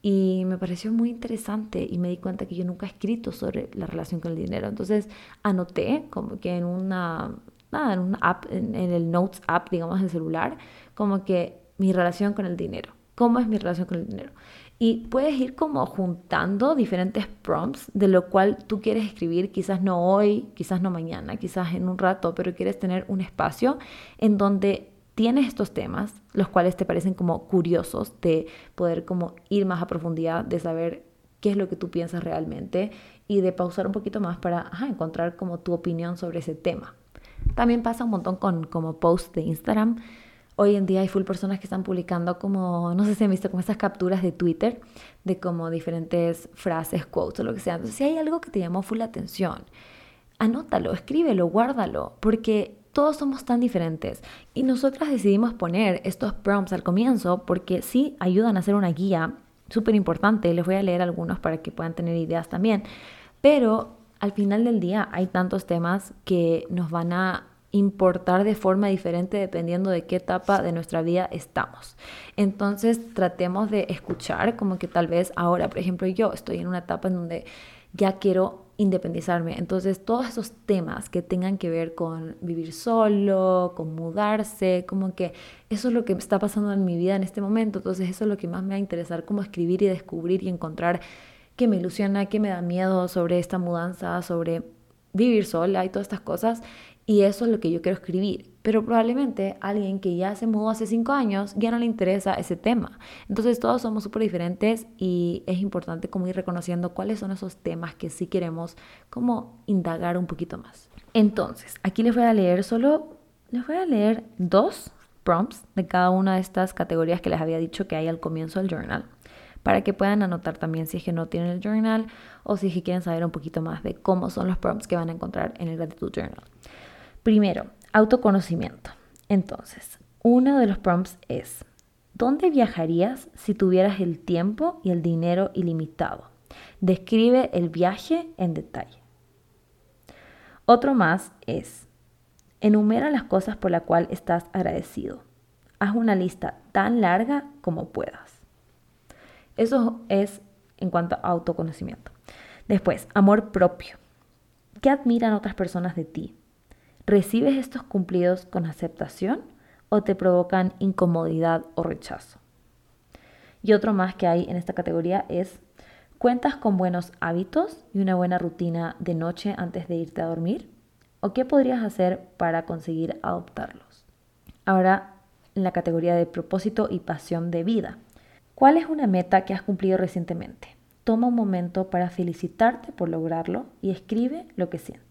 y me pareció muy interesante y me di cuenta que yo nunca he escrito sobre la relación con el dinero. Entonces anoté como que en una, nada, en una app, en, el Notes app, digamos, del celular, como que mi relación con el dinero. ¿Cómo es mi relación con el dinero? Y puedes ir como juntando diferentes prompts de lo cual tú quieres escribir, quizás no hoy, quizás no mañana, quizás en un rato, pero quieres tener un espacio en donde tienes estos temas, los cuales te parecen como curiosos de poder como ir más a profundidad, de saber qué es lo que tú piensas realmente y de pausar un poquito más para encontrar como tu opinión sobre ese tema. También pasa un montón con como posts de Instagram. Hoy en día hay full personas que están publicando como, no sé si han visto como estas capturas de Twitter de como diferentes frases, quotes o lo que sea. Entonces, si hay algo que te llamó full la atención, anótalo, escríbelo, guárdalo, porque todos somos tan diferentes y nosotras decidimos poner estos prompts al comienzo porque sí ayudan a hacer una guía súper importante. Les voy a leer algunos para que puedan tener ideas también. Pero al final del día hay tantos temas que nos van a importar de forma diferente dependiendo de qué etapa de nuestra vida estamos. Entonces tratemos de escuchar como que tal vez ahora, por ejemplo, yo estoy en una etapa en donde ya quiero independizarme. Entonces, todos esos temas que tengan que ver con vivir solo, con mudarse, como que eso es lo que está pasando en mi vida en este momento. Entonces, eso es lo que más me va a interesar, como escribir y descubrir y encontrar qué me ilusiona, qué me da miedo sobre esta mudanza, sobre vivir sola y todas estas cosas. Y eso es lo que yo quiero escribir. Pero probablemente alguien que ya se mudó hace cinco años ya no le interesa ese tema. Entonces todos somos súper diferentes y es importante como ir reconociendo cuáles son esos temas que sí queremos como indagar un poquito más. Entonces, aquí les voy a leer solo, les voy a leer dos prompts de cada una de estas categorías que les había dicho que hay al comienzo del journal para que puedan anotar también si es que no tienen el journal o si es que quieren saber un poquito más de cómo son los prompts que van a encontrar en el Gratitude Journal. Primero, autoconocimiento. Entonces, uno de los prompts es, ¿dónde viajarías si tuvieras el tiempo y el dinero ilimitado? Describe el viaje en detalle. Otro más es, enumera las cosas por las cuales estás agradecido. Haz una lista tan larga como puedas. Eso es en cuanto a autoconocimiento. Después, amor propio. ¿Qué admiran otras personas de ti? ¿Recibes estos cumplidos con aceptación o te provocan incomodidad o rechazo? Y otro más que hay en esta categoría es, ¿cuentas con buenos hábitos y una buena rutina de noche antes de irte a dormir? ¿O qué podrías hacer para conseguir adoptarlos? Ahora, en la categoría de propósito y pasión de vida. ¿Cuál es una meta que has cumplido recientemente? Toma un momento para felicitarte por lograrlo y escribe lo que sientes.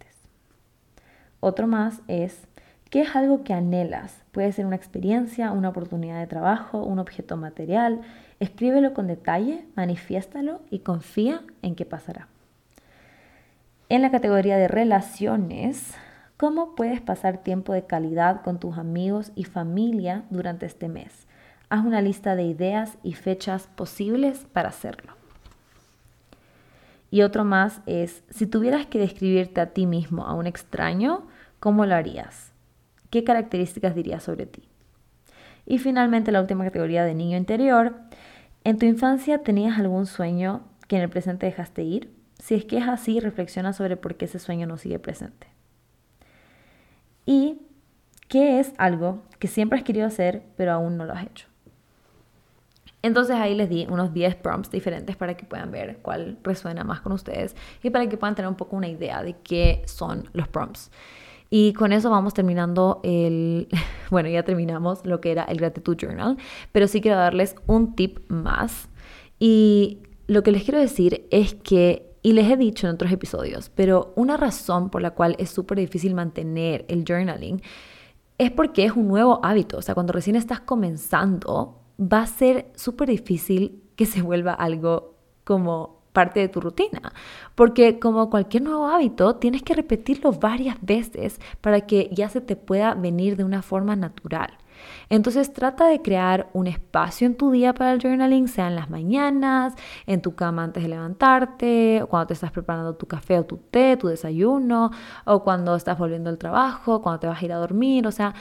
Otro más es, ¿qué es algo que anhelas? Puede ser una experiencia, una oportunidad de trabajo, un objeto material. Escríbelo con detalle, manifiéstalo y confía en que pasará. En la categoría de relaciones, ¿cómo puedes pasar tiempo de calidad con tus amigos y familia durante este mes? Haz una lista de ideas y fechas posibles para hacerlo. Y otro más es, si tuvieras que describirte a ti mismo, a un extraño, ¿cómo lo harías? ¿Qué características dirías sobre ti? Y finalmente la última categoría de niño interior. ¿En tu infancia tenías algún sueño que en el presente dejaste ir? Si es que es así, reflexiona sobre por qué ese sueño no sigue presente. ¿Y qué es algo que siempre has querido hacer pero aún no lo has hecho? Entonces ahí les di unos 10 prompts diferentes para que puedan ver cuál resuena más con ustedes y para que puedan tener un poco una idea de qué son los prompts. Y con eso vamos terminando el, (laughs) bueno, ya terminamos lo que era el Gratitude Journal, pero sí quiero darles un tip más. Y lo que les quiero decir es que, y les he dicho en otros episodios, pero una razón por la cual es súper difícil mantener el journaling es porque es un nuevo hábito. O sea, cuando recién estás comenzando, va a ser súper difícil que se vuelva algo como parte de tu rutina, porque como cualquier nuevo hábito, tienes que repetirlo varias veces para que ya se te pueda venir de una forma natural. Entonces trata de crear un espacio en tu día para el journaling, sea en las mañanas, en tu cama antes de levantarte, o cuando te estás preparando tu café o tu té, tu desayuno, o cuando estás volviendo al trabajo, cuando te vas a ir a dormir, o sea,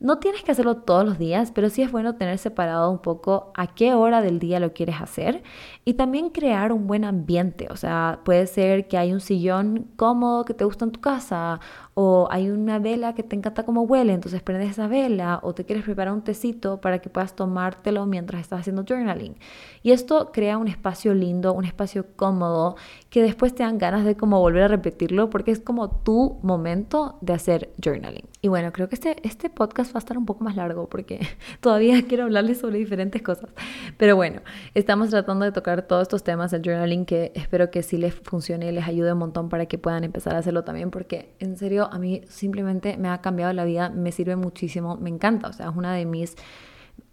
no tienes que hacerlo todos los días, pero sí es bueno tener separado un poco a qué hora del día lo quieres hacer y también crear un buen ambiente. O sea, puede ser que hay un sillón cómodo que te gusta en tu casa o hay una vela que te encanta como huele, entonces prendes esa vela o te quieres preparar un tecito para que puedas tomártelo mientras estás haciendo journaling. Y esto crea un espacio lindo, un espacio cómodo que después te dan ganas de como volver a repetirlo porque es como tu momento de hacer journaling. Y bueno, creo que este, este podcast va a estar un poco más largo porque (laughs) todavía quiero hablarles sobre diferentes cosas. Pero bueno, estamos tratando de tocar todos estos temas del journaling que espero que sí les funcione y les ayude un montón para que puedan empezar a hacerlo también porque en serio a mí simplemente me ha cambiado la vida, me sirve muchísimo, me encanta, o sea, es una de mis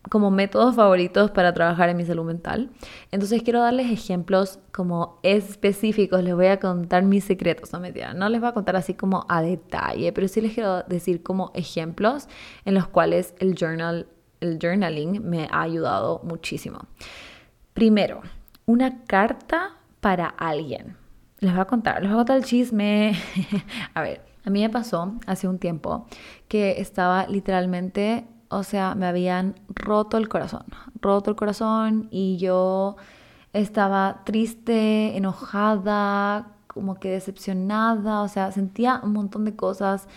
como métodos favoritos para trabajar en mi salud mental. Entonces quiero darles ejemplos como específicos, les voy a contar mis secretos, no mentira, no les voy a contar así como a detalle, pero sí les quiero decir como ejemplos en los cuales el journal el journaling me ha ayudado muchísimo. Primero, una carta para alguien. Les voy a contar, les voy a contar el chisme. (laughs) a ver, a mí me pasó hace un tiempo que estaba literalmente, o sea, me habían roto el corazón, roto el corazón y yo estaba triste, enojada, como que decepcionada, o sea, sentía un montón de cosas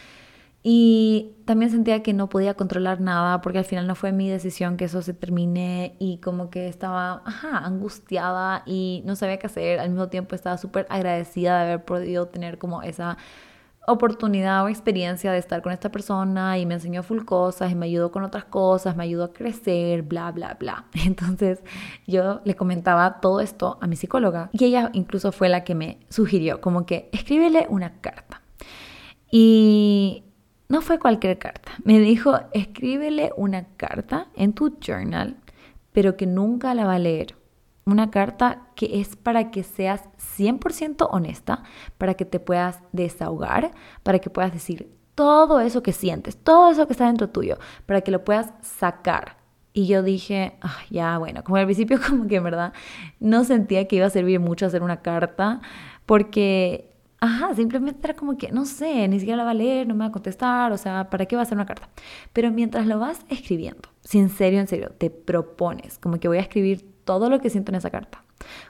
y también sentía que no podía controlar nada porque al final no fue mi decisión que eso se termine y como que estaba angustiada y no sabía qué hacer. Al mismo tiempo estaba súper agradecida de haber podido tener como esa oportunidad o experiencia de estar con esta persona y me enseñó full cosas y me ayudó con otras cosas, me ayudó a crecer, bla, bla, bla. (laughs) Entonces yo le comentaba todo esto a mi psicóloga y ella incluso fue la que me sugirió como que escríbele una carta. Y no fue cualquier carta. Me dijo, escríbele una carta en tu journal, pero que nunca la va a leer. Una carta que es para que seas 100% honesta, para que te puedas desahogar, para que puedas decir todo eso que sientes, todo eso que está dentro tuyo, para que lo puedas sacar. Y yo dije, ah, ya, bueno, como al principio (laughs) como que en verdad no sentía que iba a servir mucho hacer una carta, porque Ajá, simplemente era como que, no sé, ni siquiera la va a leer, no me va a contestar, o sea, ¿para qué va a ser una carta? Pero mientras lo vas escribiendo, si en serio, en serio, te propones, como que voy a escribir todo lo que siento en esa carta.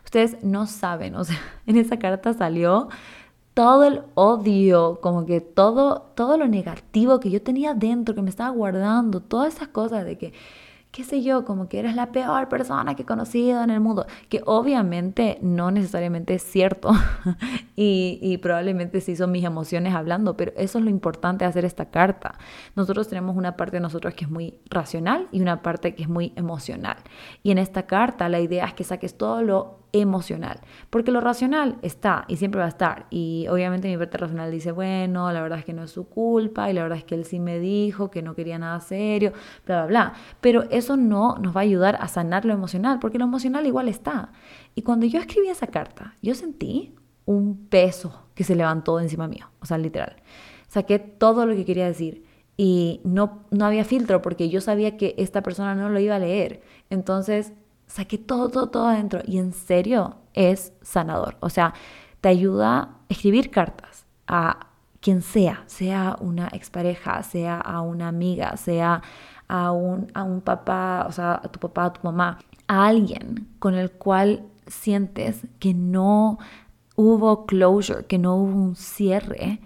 Ustedes no saben, o sea, (laughs) en esa carta salió todo el odio, como que todo, todo lo negativo que yo tenía dentro, que me estaba guardando, todas esas cosas de que qué sé yo, como que eres la peor persona que he conocido en el mundo, que obviamente no necesariamente es cierto (laughs) y, y, probablemente sí son mis emociones hablando, pero eso es lo importante de hacer esta carta. Nosotros tenemos una parte de nosotros que es muy racional y una parte que es muy emocional. Y en esta carta la idea es que saques todo lo emocional, porque lo racional está y siempre va a estar. Y obviamente mi parte racional dice, bueno, la verdad es que no es su culpa y la verdad es que él sí me dijo que no quería nada serio, bla, bla, bla. Pero eso no nos va a ayudar a sanar lo emocional, porque lo emocional igual está. Y cuando yo escribí esa carta, yo sentí un peso que se levantó encima mío, o sea, literal. Saqué todo lo que quería decir y no, no había filtro porque yo sabía que esta persona no lo iba a leer. Entonces saqué todo, todo, todo adentro y en serio es sanador. O sea, te ayuda a escribir cartas a quien sea, sea una expareja, sea a una amiga, sea a un, a un papá, o sea, a tu papá, a tu mamá, a alguien con el cual sientes que no hubo closure, que no hubo un cierre,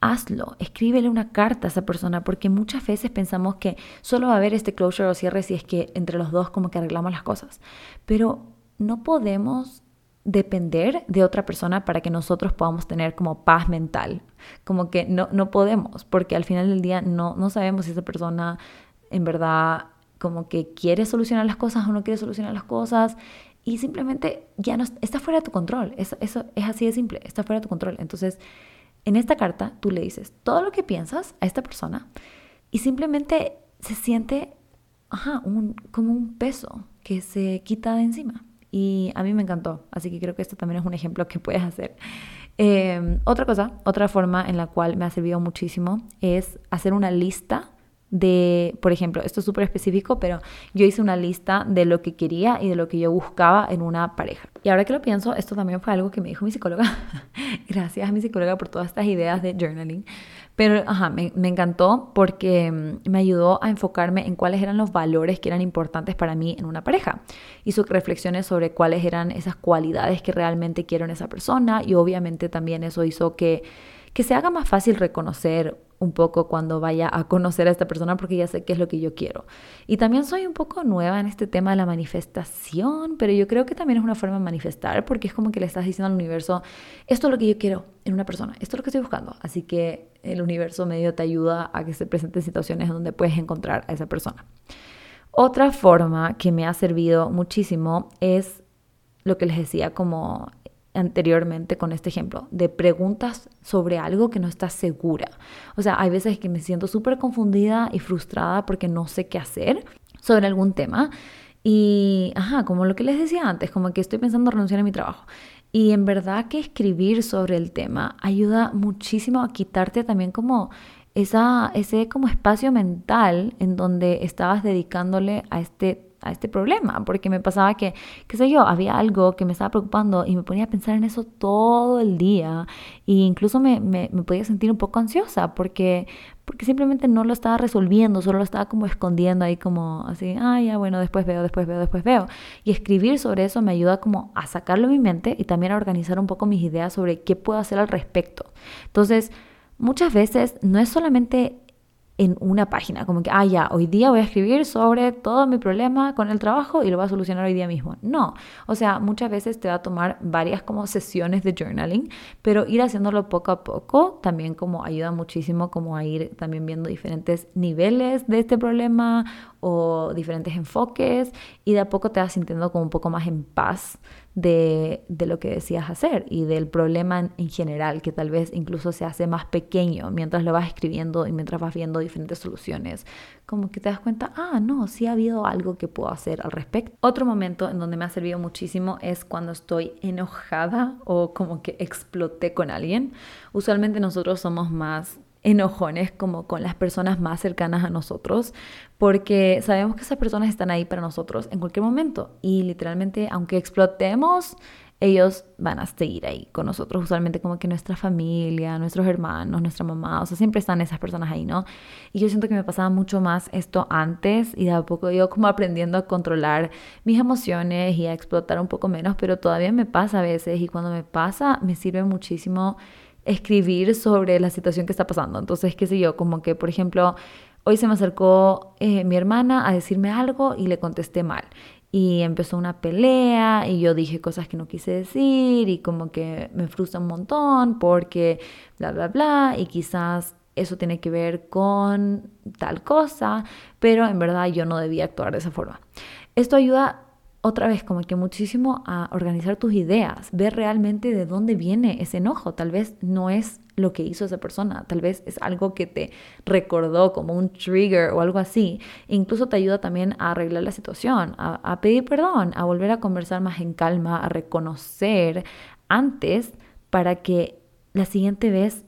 hazlo, escríbele una carta a esa persona, porque muchas veces pensamos que solo va a haber este closure o cierre si es que entre los dos como que arreglamos las cosas. Pero no podemos depender de otra persona para que nosotros podamos tener como paz mental. Como que no, no podemos, porque al final del día no, no sabemos si esa persona en verdad como que quiere solucionar las cosas o no quiere solucionar las cosas y simplemente ya no está fuera de tu control. Eso, eso es así de simple, está fuera de tu control. Entonces, en esta carta tú le dices todo lo que piensas a esta persona y simplemente se siente como un peso que se quita de encima. Y a mí me encantó, así que creo que esto también es un ejemplo que puedes hacer. Em, otra cosa, otra forma en la cual me ha servido muchísimo es hacer una lista de, por ejemplo, esto es súper específico, pero yo hice una lista de lo que quería y de lo que yo buscaba en una pareja. Y ahora que lo pienso, esto también fue algo que me dijo mi psicóloga. (laughs) Gracias a mi psicóloga por todas estas ideas de journaling. Pero, ajá, me, me, encantó porque mm, me ayudó a enfocarme en cuáles eran los valores que eran importantes para mí en una pareja. Hizo reflexiones sobre cuáles eran esas cualidades que realmente quiero en esa persona y obviamente también eso hizo que que se haga más fácil reconocer un poco cuando vaya a conocer a esta persona porque ya sé qué es lo que yo quiero. Y también soy un poco nueva en este tema de la manifestación, pero yo creo que también es una forma de manifestar porque es como que le estás diciendo al universo, esto es lo que yo quiero en una persona, esto es lo que estoy buscando. Así que el universo medio te ayuda a que se presenten situaciones donde puedes encontrar a esa persona. Otra forma que me ha servido muchísimo es lo que les decía, como anteriormente con este ejemplo, de preguntas sobre algo que no estás segura. O sea, hay veces que me siento súper confundida y frustrada porque no sé qué hacer sobre algún tema. Y, ajá, como lo que les decía antes, como que estoy pensando renunciar a mi trabajo. Y en verdad que escribir sobre el tema ayuda muchísimo a quitarte también como esa, ese como espacio mental en donde estabas dedicándole a este a este problema, porque me pasaba que, qué sé yo, había algo que me estaba preocupando y me ponía a pensar en eso todo el día e incluso me, me, me, podía sentir un poco ansiosa porque, porque simplemente no lo estaba resolviendo, solo lo estaba como escondiendo ahí como así, ah, ya bueno, después veo, después veo, después veo. Y escribir sobre eso me ayuda como a sacarlo de mi mente y también a organizar un poco mis ideas sobre qué puedo hacer al respecto. Entonces, muchas veces no es solamente en una página, como que, ah, ya, hoy día voy a escribir sobre todo mi problema con el trabajo y lo voy a solucionar hoy día mismo. No, o sea, muchas veces te va a tomar varias como sesiones de journaling, pero ir haciéndolo poco a poco también como ayuda muchísimo como a ir también viendo diferentes niveles de este problema o diferentes enfoques y de a poco te vas sintiendo como un poco más en paz de, lo que decías hacer y del problema en, general, que tal vez incluso se hace más pequeño mientras lo vas escribiendo y mientras vas viendo diferentes soluciones. Como que te das cuenta, ah, no, sí ha habido algo que puedo hacer al respecto. Otro momento en donde me ha servido muchísimo es cuando estoy enojada o como que exploté con alguien. Usualmente nosotros somos más enojones como con las personas más cercanas a nosotros, porque sabemos que esas personas están ahí para nosotros en cualquier momento y literalmente aunque explotemos, ellos van a seguir ahí con nosotros, usualmente como que nuestra familia, nuestros hermanos, nuestra mamá, o sea, siempre están esas personas ahí, ¿no? Y yo siento que me pasaba mucho más esto antes y de a poco yo como aprendiendo a controlar mis emociones y a explotar un poco menos, pero todavía me pasa a veces y cuando me pasa me sirve muchísimo escribir sobre la situación que está pasando. Entonces, qué sé yo, como que, por ejemplo, hoy se me acercó eh, mi hermana a decirme algo y le contesté mal. Y empezó una pelea y yo dije cosas que no quise decir y como que me frustra un montón porque bla, bla, bla. Y quizás eso tiene que ver con tal cosa, pero en verdad yo no debía actuar de esa forma. Esto ayuda otra vez como que muchísimo a organizar tus ideas, ver realmente de dónde viene ese enojo. Tal vez no es lo que hizo esa persona, tal vez es algo que te recordó como un trigger o algo así. incluso te ayuda también a arreglar la situación, a, pedir perdón, a volver a conversar más en calma, a reconocer antes para que la siguiente vez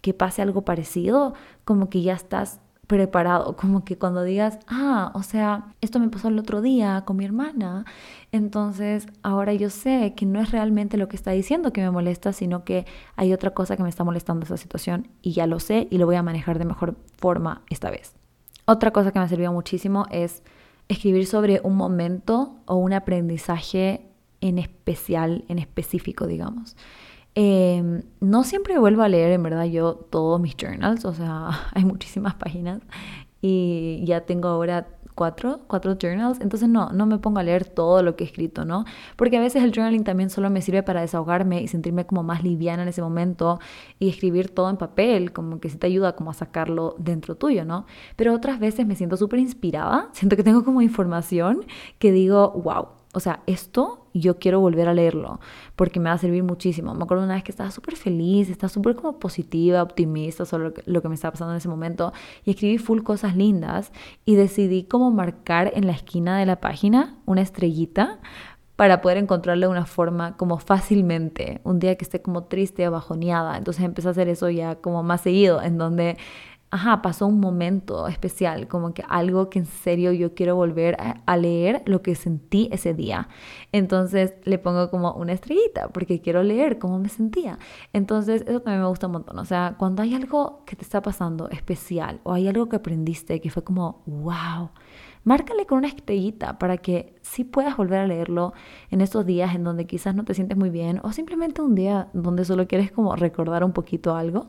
que pase algo parecido, como que ya estás preparado, como que cuando digas, ah, o sea, esto me pasó el otro día con mi hermana, entonces ahora yo sé que no es realmente lo que está diciendo que me molesta, sino que hay otra cosa que me está molestando esa situación y ya lo sé y lo voy a manejar de mejor forma esta vez. Otra cosa que me servido muchísimo es escribir sobre un momento o un aprendizaje en especial, en específico, digamos. Em, no siempre vuelvo a leer, en verdad, yo todos mis journals, o sea, (laughs) hay muchísimas páginas y ya tengo ahora cuatro, cuatro journals, entonces no, no me pongo a leer todo lo que he escrito, ¿no? Porque a veces el journaling también solo me sirve para desahogarme y sentirme como más liviana en ese momento y escribir todo en papel, como que sí te ayuda como a sacarlo dentro tuyo, ¿no? Pero otras veces me siento súper inspirada, (laughs) siento que tengo como información que digo, wow, o sea, esto yo quiero volver a leerlo porque me va a servir muchísimo. Me acuerdo una vez que estaba súper feliz, estaba súper como positiva, optimista sobre lo que, me estaba pasando en ese momento y escribí full cosas lindas y decidí como marcar en la esquina de la página una estrellita para poder encontrarle una forma como fácilmente, un día que esté como triste o bajoneada. Entonces empecé a hacer eso ya como más seguido, en donde ajá, pasó un momento especial, como que algo que en serio yo quiero volver a, leer lo que sentí ese día. Entonces le pongo como una estrellita porque quiero leer cómo me sentía. Entonces eso también me gusta un montón. O sea, cuando hay algo que te está pasando especial o hay algo que aprendiste que fue como, wow. Márcale con una estrellita para que sí puedas volver a leerlo en esos días en donde quizás no te sientes muy bien o simplemente un día donde solo quieres como recordar un poquito algo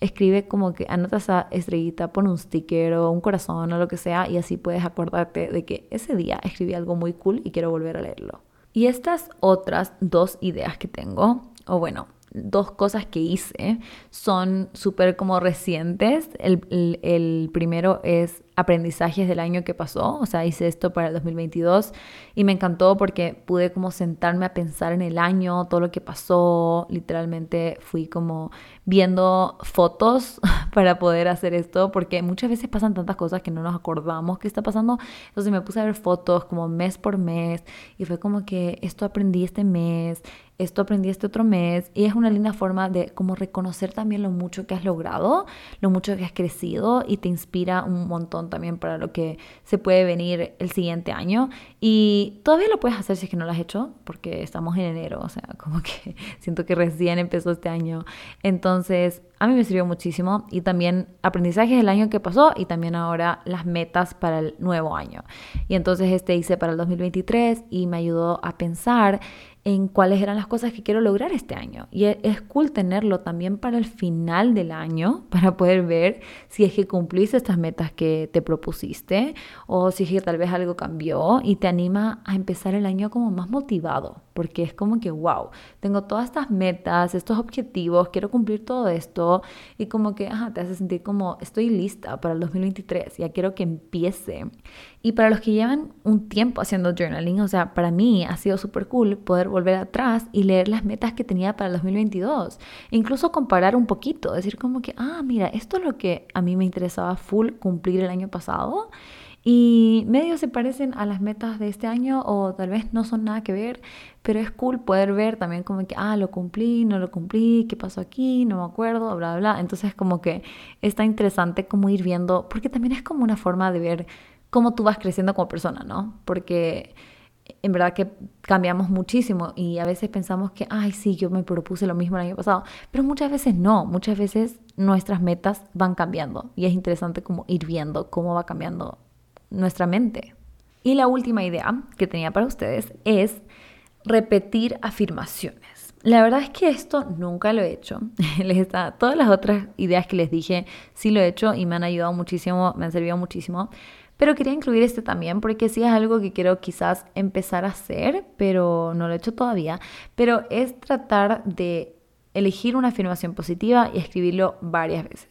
escribe como que anota esa estrellita, pon un sticker o un corazón o lo que sea y así puedes acordarte de que ese día escribí algo muy cool y quiero volver a leerlo. Y estas otras dos ideas que tengo, o bueno, dos cosas que hice, son súper como recientes. El, el, el primero es aprendizajes del año que pasó, o sea, hice esto para el 2022 y me encantó porque pude como sentarme a pensar en el año, todo lo que pasó, literalmente fui como viendo fotos (laughs) para poder hacer esto, porque muchas veces pasan tantas cosas que no nos acordamos que está pasando, entonces me puse a ver fotos como mes por mes y fue como que esto aprendí este mes, esto aprendí este otro mes y es una linda forma de como reconocer también lo mucho que has logrado, lo mucho que has crecido y te inspira un montón también para lo que se puede venir el siguiente año. Y todavía lo puedes hacer si es que no lo has hecho, porque estamos en enero, o sea, como que (laughs) siento que recién empezó este año. Entonces, a mí me sirvió muchísimo y también aprendizajes del año que pasó y también ahora las metas para el nuevo año. Y entonces este hice para el 2023 y me ayudó a pensar en cuáles eran las cosas que quiero lograr este año. Y e, es cool tenerlo también para el final del año, (laughs) para poder ver si es que cumpliste estas metas que te propusiste o si es que tal vez algo cambió y te anima a empezar el año como más motivado, porque es como que, wow, tengo todas estas metas, estos objetivos, quiero cumplir todo esto y como que ajá, te hace sentir como estoy lista para el 2023, ya quiero que empiece. Y para los que llevan un tiempo haciendo journaling, o sea, para mí ha sido súper cool poder volver atrás y leer las metas que tenía para el 2022. Incluso comparar un poquito, decir como que, ah, mira, esto es lo que a mí me interesaba full cumplir el año pasado y medio se parecen a las metas de este año o tal vez no son nada que ver, pero es cool poder ver también como que, ah, lo cumplí, no lo cumplí, qué pasó aquí, no me acuerdo, bla, bla, bla. Entonces como que está interesante como ir viendo, porque también es como una forma de ver cómo tú vas creciendo como persona, ¿no? Porque en verdad que cambiamos muchísimo y a veces pensamos que, ay, sí, yo me propuse lo mismo el año pasado, pero muchas veces no, muchas veces nuestras metas van cambiando y es interesante como ir viendo cómo va cambiando nuestra mente. Y la última idea que tenía para ustedes es repetir afirmaciones. La verdad es que esto nunca lo he hecho. (laughs) Les está, todas las otras ideas que les dije sí lo he hecho y me han ayudado muchísimo, me han servido muchísimo. Pero quería incluir este también porque sí es algo que quiero quizás empezar a hacer, pero no lo he hecho todavía. Pero es tratar de elegir una afirmación positiva y escribirlo varias veces.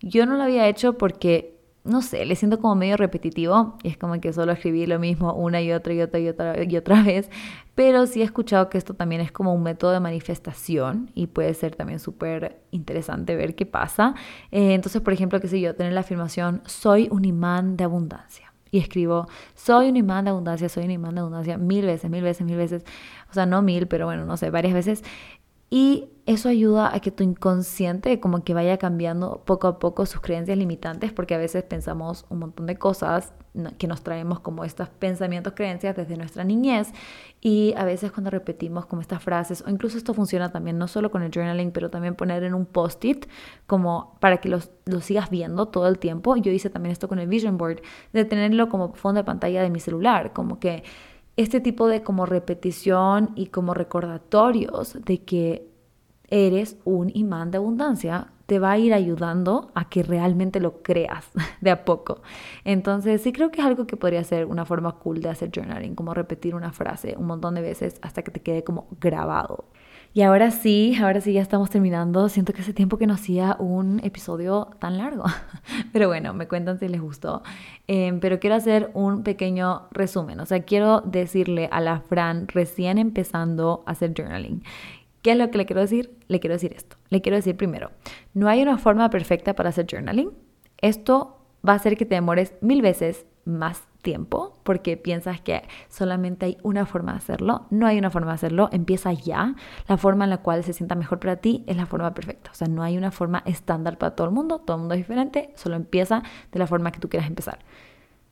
Yo no lo había hecho porque no sé, le siento como medio repetitivo y es como que solo escribí lo mismo una y otra y otra y otra y otra (laughs) vez, pero sí he escuchado que esto también es como un método de manifestación y puede ser también súper interesante ver qué pasa. Eh, entonces, por ejemplo, qué sé yo, tener la afirmación, soy un imán de abundancia. Y escribo, soy un imán de abundancia, soy un imán de abundancia, mil veces, mil veces, mil veces. O sea, no mil, pero bueno, no sé, varias veces. Y eso ayuda a que tu inconsciente como que vaya cambiando poco a poco sus creencias limitantes, porque a veces pensamos un montón de cosas que nos traemos como estos pensamientos, creencias desde nuestra niñez y a veces cuando repetimos como estas frases, o incluso esto funciona también no solo con el journaling, pero también poner en un post-it como para que lo sigas viendo todo el tiempo. Yo hice también esto con el vision board, de tenerlo como fondo de pantalla de mi celular, como que este tipo de como repetición y como recordatorios de que eres un imán de abundancia te va a ir ayudando a que realmente lo creas (laughs) de a poco. Entonces sí creo que es algo que podría ser una forma cool de hacer journaling, como repetir una frase un montón de veces hasta que te quede como grabado. Y ahora sí, ahora sí ya estamos terminando. Siento que hace tiempo que no hacía un episodio tan largo. (laughs) Pero bueno, me cuentan si les gustó. Em, pero quiero hacer un pequeño resumen. O sea, quiero decirle a la Fran recién empezando a hacer journaling. ¿Qué es lo que le quiero decir? Le quiero decir esto. Le quiero decir primero, no hay una forma perfecta para hacer journaling. Esto va a hacer que te demores mil veces más tiempo porque piensas que solamente hay una forma de hacerlo. No hay una forma de hacerlo, empieza ya. La forma en la cual se sienta mejor para ti es la forma perfecta. O sea, no hay una forma estándar para todo el mundo, todo el mundo es diferente, solo empieza de la forma que tú quieras empezar.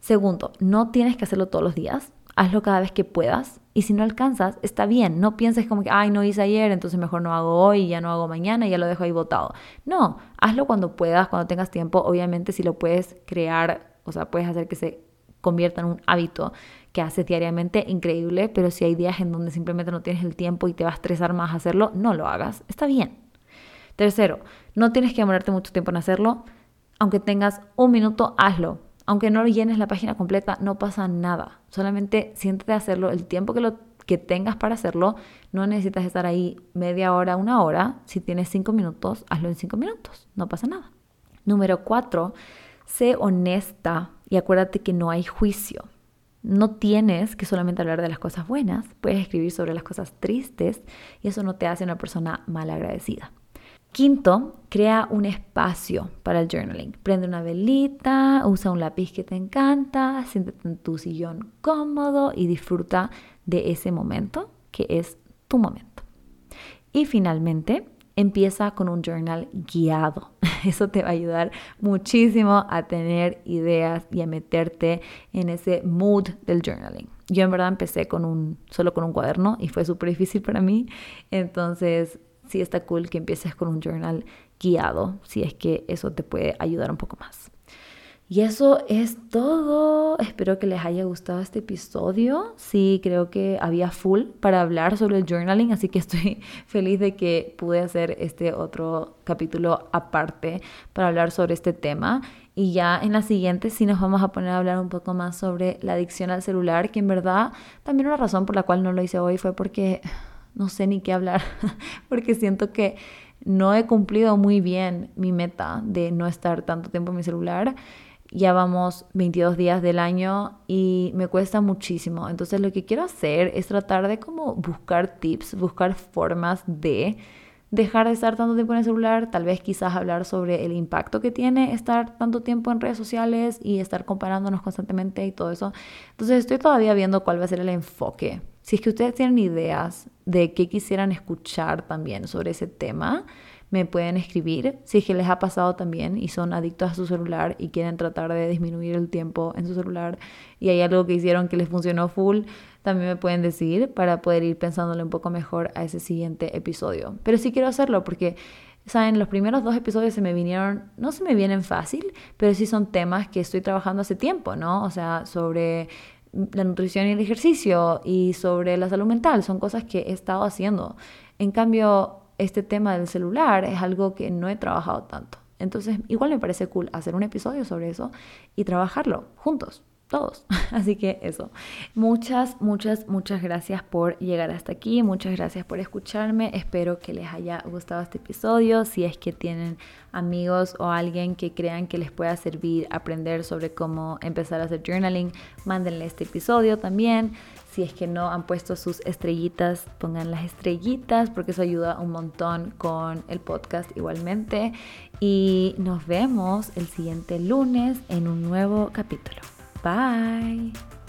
Segundo, no tienes que hacerlo todos los días, hazlo cada vez que puedas y si no alcanzas, está bien, no pienses como que, ay, no hice ayer, entonces mejor no hago hoy, ya no hago mañana, ya lo dejo ahí botado. No, hazlo cuando puedas, cuando tengas tiempo, obviamente si lo puedes crear, o sea, puedes hacer que se convierta en un hábito que haces diariamente, increíble, pero si hay días en donde simplemente no tienes el tiempo y te va a estresar más hacerlo, no lo hagas, está bien. Tercero, no tienes que demorarte mucho tiempo en hacerlo, aunque tengas un minuto, hazlo. Aunque no llenes la página completa, no pasa nada. Solamente siéntete a hacerlo el tiempo que, lo, que tengas para hacerlo. No necesitas estar ahí media hora, una hora. Si tienes cinco minutos, hazlo en cinco minutos. No pasa nada. Número cuatro, sé honesta y acuérdate que no hay juicio. No tienes que solamente hablar de las cosas buenas, puedes escribir sobre las cosas tristes y eso no te hace una persona mal agradecida. Quinto, crea un espacio para el journaling. Prende una velita, usa un lápiz que te encanta, siéntate en tu sillón cómodo y disfruta de ese momento que es tu momento. Y finalmente, empieza con un journal guiado. (laughs) Eso te va a ayudar muchísimo a tener ideas y a meterte en ese mood del journaling. Yo en verdad empecé con un, solo con un cuaderno y fue súper difícil para mí. Entonces, sí está cool que empieces con un journal guiado, si es que eso te puede ayudar un poco más. Y eso es todo. Espero que les haya gustado este episodio. Sí, creo que había full para hablar sobre el journaling, así que estoy (laughs) feliz de que pude hacer este otro capítulo aparte para hablar sobre este tema. Y ya en la siguiente sí nos vamos a poner a hablar un poco más sobre la adicción al celular, que en verdad también una razón por la cual no lo hice hoy fue porque no sé ni qué hablar, (laughs) porque siento que no he cumplido muy bien mi meta de no estar tanto tiempo en mi celular. Ya vamos 22 días del año y me cuesta muchísimo. Entonces lo que quiero hacer es tratar de como buscar tips, buscar formas de dejar de estar tanto tiempo en el celular, tal vez quizás hablar sobre el impacto que tiene estar tanto tiempo en redes sociales y estar comparándonos constantemente y todo eso. Entonces estoy todavía viendo cuál va a ser el enfoque. Si es que ustedes tienen ideas de qué quisieran escuchar también sobre ese tema, me pueden escribir. Si es que les ha pasado también y son adictos a su celular y quieren tratar de disminuir el tiempo en su celular y hay algo que hicieron que les funcionó full, también me pueden decir para poder ir pensándole un poco mejor a ese siguiente episodio. Pero sí quiero hacerlo porque, ¿saben? Los primeros dos episodios se me vinieron, no se me vienen fácil, pero sí son temas que estoy trabajando hace tiempo, ¿no? O sea, sobre la nutrición y el ejercicio y sobre la salud mental, son cosas que he estado haciendo. En cambio, este tema del celular es algo que no he trabajado tanto. Entonces, igual me parece cool hacer un episodio sobre eso y trabajarlo juntos todos. (laughs) Así que eso. Muchas, muchas, muchas gracias por llegar hasta aquí. Muchas gracias por escucharme. Espero que les haya gustado este episodio. Si es que tienen amigos o alguien que crean que les pueda servir aprender sobre cómo empezar a hacer journaling, mándenle este episodio también. Si es que no han puesto sus estrellitas, pongan las estrellitas porque eso ayuda un montón con el podcast igualmente. Y nos vemos el siguiente lunes en un nuevo capítulo. Bye.